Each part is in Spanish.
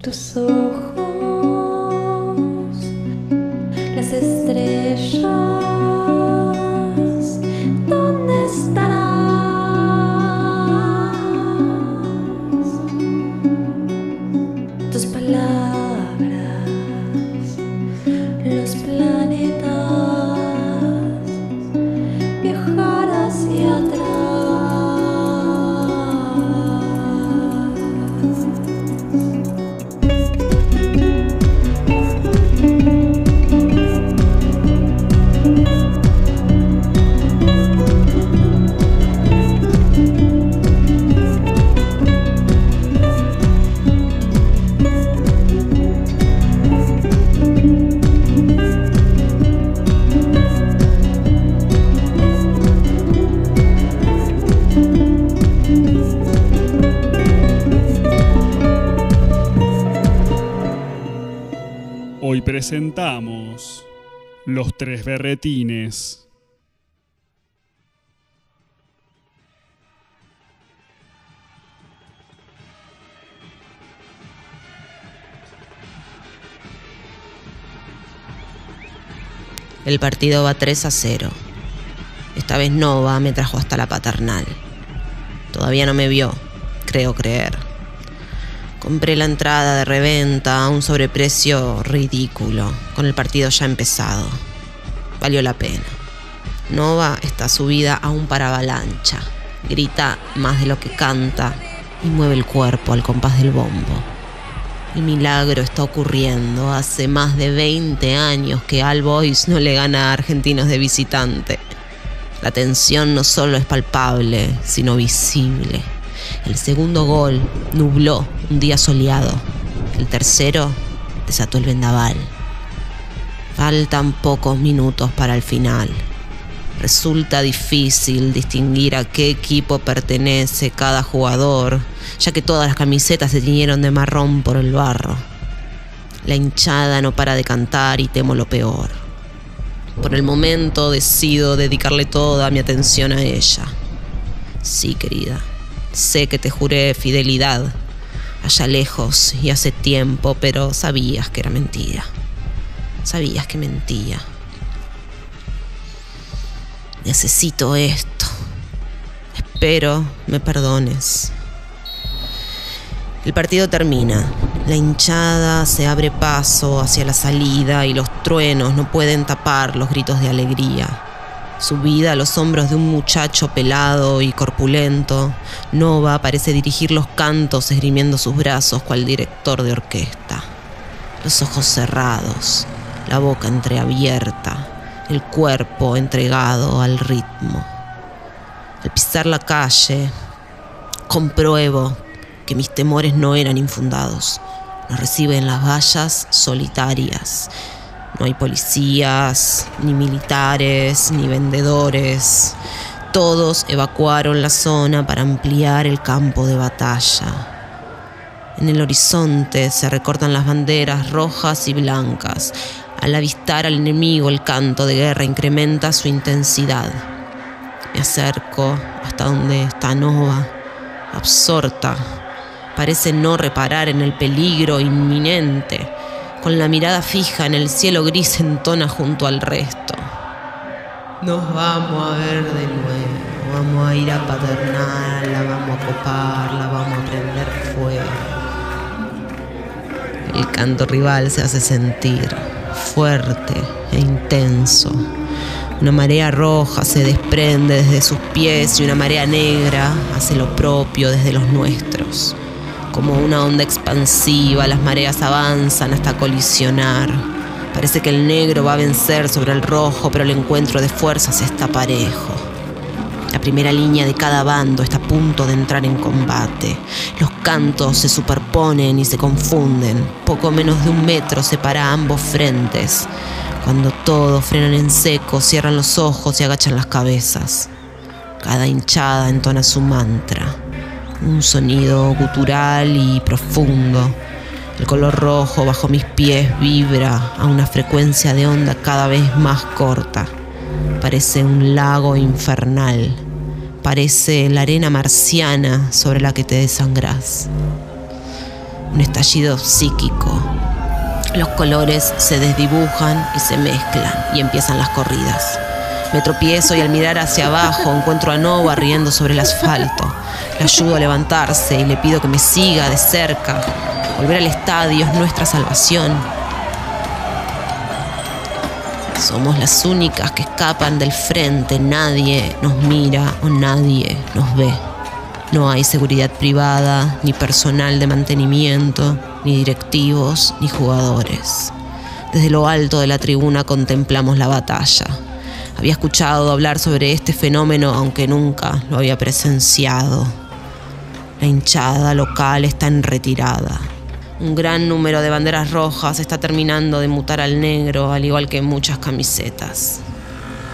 tus ojos, Presentamos Los Tres Berretines. El partido va 3 a 0. Esta vez Nova me trajo hasta la paternal. Todavía no me vio, creo creer. Compré la entrada de reventa a un sobreprecio ridículo, con el partido ya empezado. Valió la pena. Nova está subida a un paravalancha. Grita más de lo que canta y mueve el cuerpo al compás del bombo. El milagro está ocurriendo. Hace más de 20 años que All Boys no le gana a Argentinos de visitante. La tensión no solo es palpable, sino visible. El segundo gol nubló un día soleado. El tercero desató el vendaval. Faltan pocos minutos para el final. Resulta difícil distinguir a qué equipo pertenece cada jugador, ya que todas las camisetas se tiñeron de marrón por el barro. La hinchada no para de cantar y temo lo peor. Por el momento decido dedicarle toda mi atención a ella. Sí, querida, sé que te juré fidelidad allá lejos y hace tiempo, pero sabías que era mentira. Sabías que mentía. Necesito esto. Espero me perdones. El partido termina. La hinchada se abre paso hacia la salida y los truenos no pueden tapar los gritos de alegría. Subida a los hombros de un muchacho pelado y corpulento, Nova parece dirigir los cantos esgrimiendo sus brazos cual director de orquesta. Los ojos cerrados, la boca entreabierta, el cuerpo entregado al ritmo. Al pisar la calle, compruebo que mis temores no eran infundados. Nos reciben las vallas solitarias. No hay policías, ni militares, ni vendedores. Todos evacuaron la zona para ampliar el campo de batalla. En el horizonte se recortan las banderas rojas y blancas. Al avistar al enemigo, el canto de guerra incrementa su intensidad. Me acerco hasta donde está Nova, absorta. Parece no reparar en el peligro inminente. Con la mirada fija en el cielo gris entona junto al resto. Nos vamos a ver de nuevo, vamos a ir a paternal, la vamos a copar, la vamos a prender fuego. El canto rival se hace sentir fuerte e intenso. Una marea roja se desprende desde sus pies y una marea negra hace lo propio desde los nuestros. Como una onda expansiva, las mareas avanzan hasta colisionar. Parece que el negro va a vencer sobre el rojo, pero el encuentro de fuerzas está parejo. La primera línea de cada bando está a punto de entrar en combate. Los cantos se superponen y se confunden. Poco menos de un metro separa ambos frentes. Cuando todos frenan en seco, cierran los ojos y agachan las cabezas. Cada hinchada entona su mantra. Un sonido gutural y profundo. El color rojo bajo mis pies vibra a una frecuencia de onda cada vez más corta. Parece un lago infernal. Parece la arena marciana sobre la que te desangras. un estallido psíquico. Los colores se desdibujan y se mezclan y empiezan las corridas. Me tropiezo y al mirar hacia abajo encuentro a Nova riendo sobre el asfalto. Le ayudo a levantarse y le pido que me siga de cerca. Volver al estadio es nuestra salvación. Somos las únicas que escapan del frente. Nadie nos mira o nadie nos ve. No hay seguridad privada, ni personal de mantenimiento, ni directivos, ni jugadores. Desde lo alto de la tribuna contemplamos la batalla. Había escuchado hablar sobre este fenómeno, aunque nunca lo había presenciado. La hinchada local está en retirada. Un gran número de banderas rojas está terminando de mutar al negro, al igual que muchas camisetas.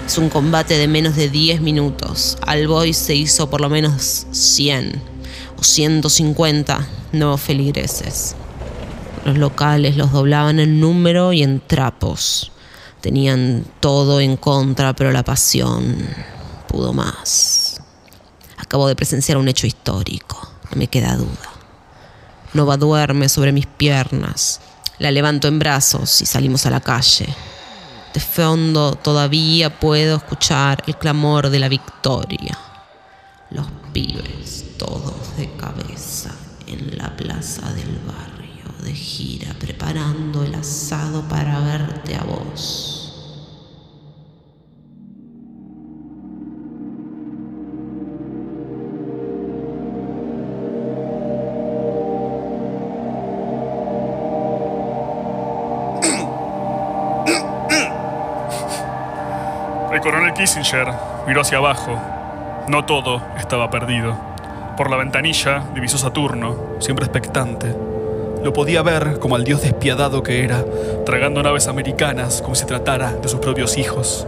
Es un combate de menos de 10 minutos. Al boy se hizo por lo menos 100 o 150 nuevos feligreses. Los locales los doblaban en número y en trapos. Tenían todo en contra, pero la pasión pudo más. Acabo de presenciar un hecho histórico, no me queda duda. Nova duerme sobre mis piernas. La levanto en brazos y salimos a la calle. De fondo todavía puedo escuchar el clamor de la victoria. Los pibes, todos de cabeza, en la plaza del barrio, de gira, preparando el asado para verte a vos. El coronel Kissinger miró hacia abajo. No todo estaba perdido. Por la ventanilla divisó Saturno, siempre expectante. Lo podía ver como al dios despiadado que era, tragando naves americanas como si tratara de sus propios hijos.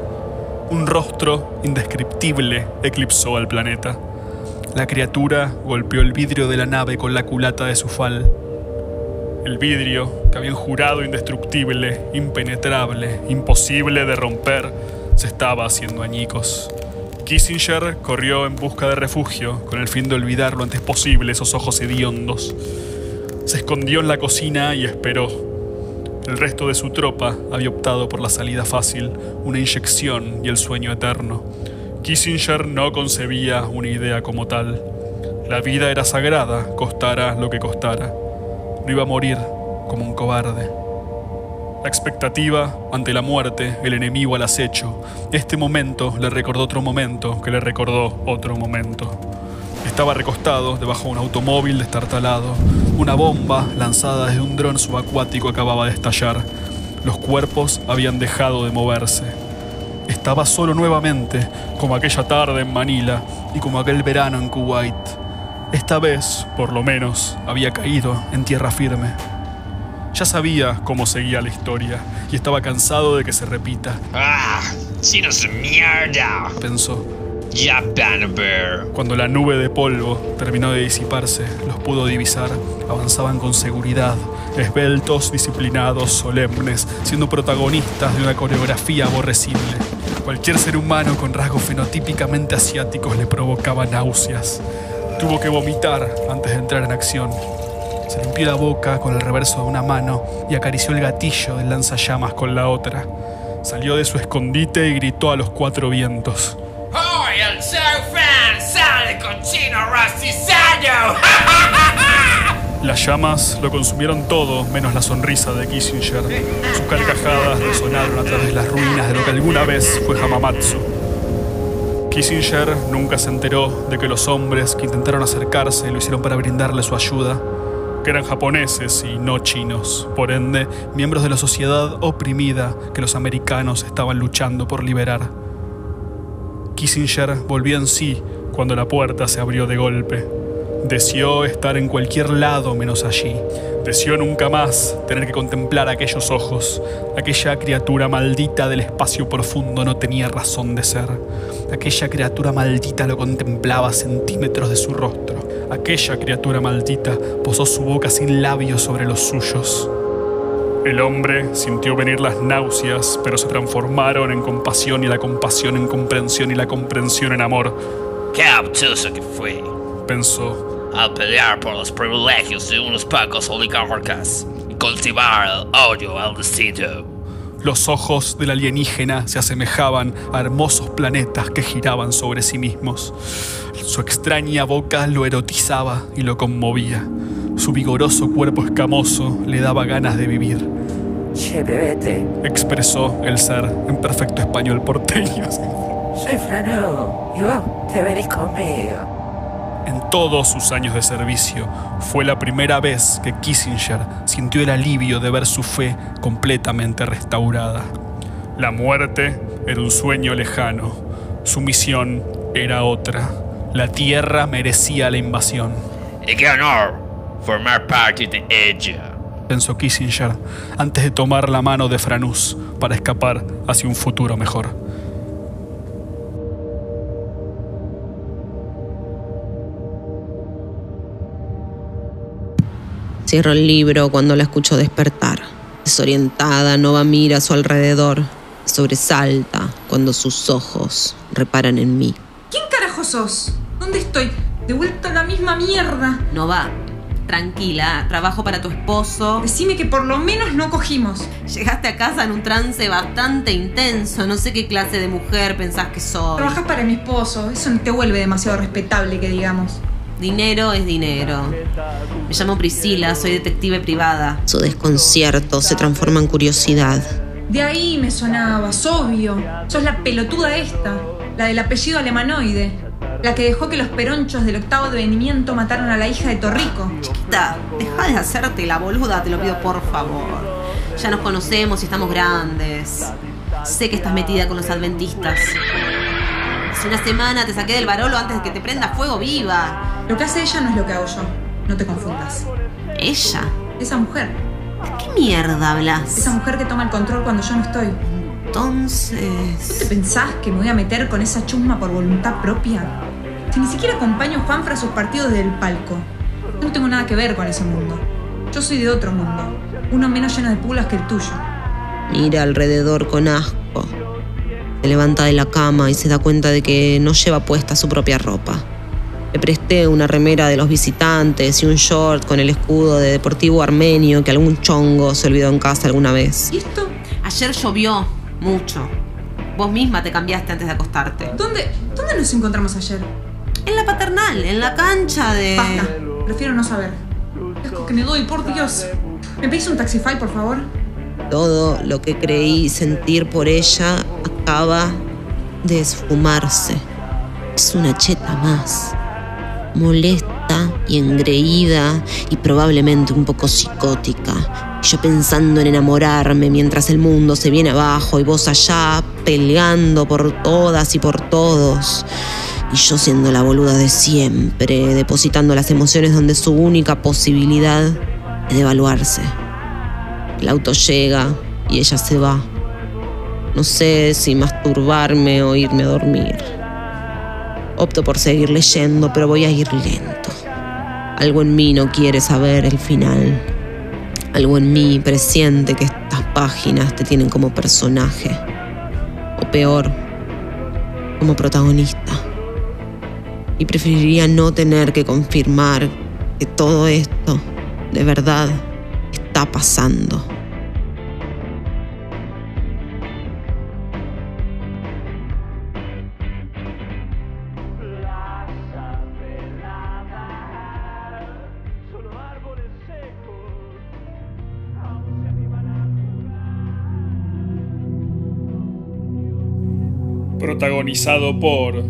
Un rostro indescriptible eclipsó al planeta. La criatura golpeó el vidrio de la nave con la culata de su fal. El vidrio, que habían jurado indestructible, impenetrable, imposible de romper, se estaba haciendo añicos. Kissinger corrió en busca de refugio, con el fin de olvidar lo antes posible esos ojos hediondos. Se escondió en la cocina y esperó. El resto de su tropa había optado por la salida fácil, una inyección y el sueño eterno. Kissinger no concebía una idea como tal. La vida era sagrada, costara lo que costara. No iba a morir como un cobarde. La expectativa ante la muerte, el enemigo al acecho. Este momento le recordó otro momento que le recordó otro momento. Estaba recostado debajo de un automóvil destartalado. Una bomba lanzada desde un dron subacuático acababa de estallar. Los cuerpos habían dejado de moverse. Estaba solo nuevamente, como aquella tarde en Manila y como aquel verano en Kuwait. Esta vez, por lo menos, había caído en tierra firme. Ya sabía cómo seguía la historia y estaba cansado de que se repita, ¡Ah! ¡Chinos mierda! pensó. Cuando la nube de polvo terminó de disiparse, los pudo divisar. Avanzaban con seguridad, esbeltos, disciplinados, solemnes, siendo protagonistas de una coreografía aborrecible. Cualquier ser humano con rasgos fenotípicamente asiáticos le provocaba náuseas. Tuvo que vomitar antes de entrar en acción. Se limpió la boca con el reverso de una mano y acarició el gatillo del lanzallamas con la otra. Salió de su escondite y gritó a los cuatro vientos. Las llamas lo consumieron todo, menos la sonrisa de Kissinger. Sus carcajadas resonaron a través de las ruinas de lo que alguna vez fue Hamamatsu. Kissinger nunca se enteró de que los hombres que intentaron acercarse lo hicieron para brindarle su ayuda, que eran japoneses y no chinos, por ende, miembros de la sociedad oprimida que los americanos estaban luchando por liberar. Kissinger volvió en sí cuando la puerta se abrió de golpe. Deseó estar en cualquier lado menos allí. Deseó nunca más tener que contemplar aquellos ojos. Aquella criatura maldita del espacio profundo no tenía razón de ser. Aquella criatura maldita lo contemplaba a centímetros de su rostro. Aquella criatura maldita posó su boca sin labios sobre los suyos. El hombre sintió venir las náuseas, pero se transformaron en compasión y la compasión en comprensión y la comprensión en amor, ¡Qué obtuso que fue! pensó. Al pelear por los privilegios de unos pocos oligarcas y cultivar el odio al destino. Los ojos del alienígena se asemejaban a hermosos planetas que giraban sobre sí mismos. Su extraña boca lo erotizaba y lo conmovía. Su vigoroso cuerpo escamoso le daba ganas de vivir. Che, bebete, Expresó el ser en perfecto español porteño. soy Frano y vos te venís conmigo. En todos sus años de servicio, fue la primera vez que Kissinger sintió el alivio de ver su fe completamente restaurada. La muerte era un sueño lejano, su misión era otra. La tierra merecía la invasión, Y qué honor formar parte de ella. pensó Kissinger antes de tomar la mano de Franús para escapar hacia un futuro mejor. Cierro el libro cuando la escucho despertar. Desorientada, Nova mira a su alrededor. Sobresalta cuando sus ojos reparan en mí. ¿Quién carajo sos? ¿Dónde estoy? De vuelta a la misma mierda. Nova, tranquila, trabajo para tu esposo. Decime que por lo menos no cogimos. Llegaste a casa en un trance bastante intenso. No sé qué clase de mujer pensás que soy. Trabajas para mi esposo. Eso no te vuelve demasiado respetable, que digamos. Dinero es dinero. Me llamo Priscila, soy detective privada. Su desconcierto se transforma en curiosidad. De ahí me sonabas, obvio. Sos la pelotuda esta. La del apellido alemanoide. La que dejó que los peronchos del octavo devenimiento mataron a la hija de Torrico. Chiquita, deja de hacerte la boluda, te lo pido por favor. Ya nos conocemos y estamos grandes. Sé que estás metida con los adventistas. Hace una semana te saqué del barolo antes de que te prenda fuego viva. Lo que hace ella no es lo que hago yo. No te confundas. ¿Ella? Esa mujer. ¿De qué mierda hablas? Esa mujer que toma el control cuando yo no estoy. ¿No te Entonces... pensás que me voy a meter con esa chusma por voluntad propia? Si ni siquiera acompaño a Juanfra a sus partidos del palco. Yo no tengo nada que ver con ese mundo. Yo soy de otro mundo. Uno menos lleno de pulas que el tuyo. Mira alrededor con asco. Se levanta de la cama y se da cuenta de que no lleva puesta su propia ropa. Le presté una remera de los visitantes y un short con el escudo de Deportivo Armenio que algún chongo se olvidó en casa alguna vez. ¿Y esto? Ayer llovió mucho. Vos misma te cambiaste antes de acostarte. ¿Dónde, dónde nos encontramos ayer? En la paternal, en la cancha de... Basta. Prefiero no saber. Es que me doy, por Dios. ¿Me pedís un Taxify, por favor? Todo lo que creí sentir por ella acaba de esfumarse. Es una cheta más. Molesta y engreída y probablemente un poco psicótica. Yo pensando en enamorarme mientras el mundo se viene abajo y vos allá peleando por todas y por todos. Y yo siendo la boluda de siempre, depositando las emociones donde su única posibilidad es devaluarse. El auto llega y ella se va. No sé si masturbarme o irme a dormir. Opto por seguir leyendo, pero voy a ir lento. Algo en mí no quiere saber el final. Algo en mí presiente que estas páginas te tienen como personaje. O peor, como protagonista. Y preferiría no tener que confirmar que todo esto, de verdad, está pasando. Protagonizado por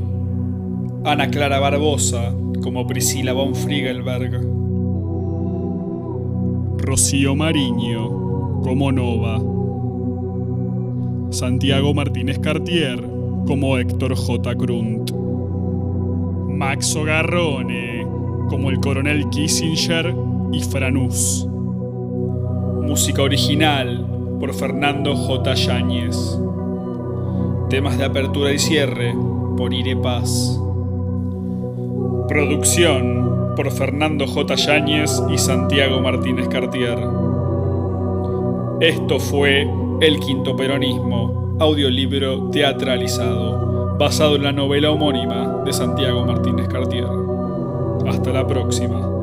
Ana Clara Barbosa como Priscila von Friegelberg, Rocío Mariño como Nova, Santiago Martínez Cartier como Héctor J. Krunt, Max Ogarrone como el coronel Kissinger y Franús. Música original por Fernando J. Yáñez. Temas de apertura y cierre por Ire Paz. Producción por Fernando J. Yáñez y Santiago Martínez Cartier. Esto fue El Quinto Peronismo, audiolibro teatralizado, basado en la novela homónima de Santiago Martínez Cartier. Hasta la próxima.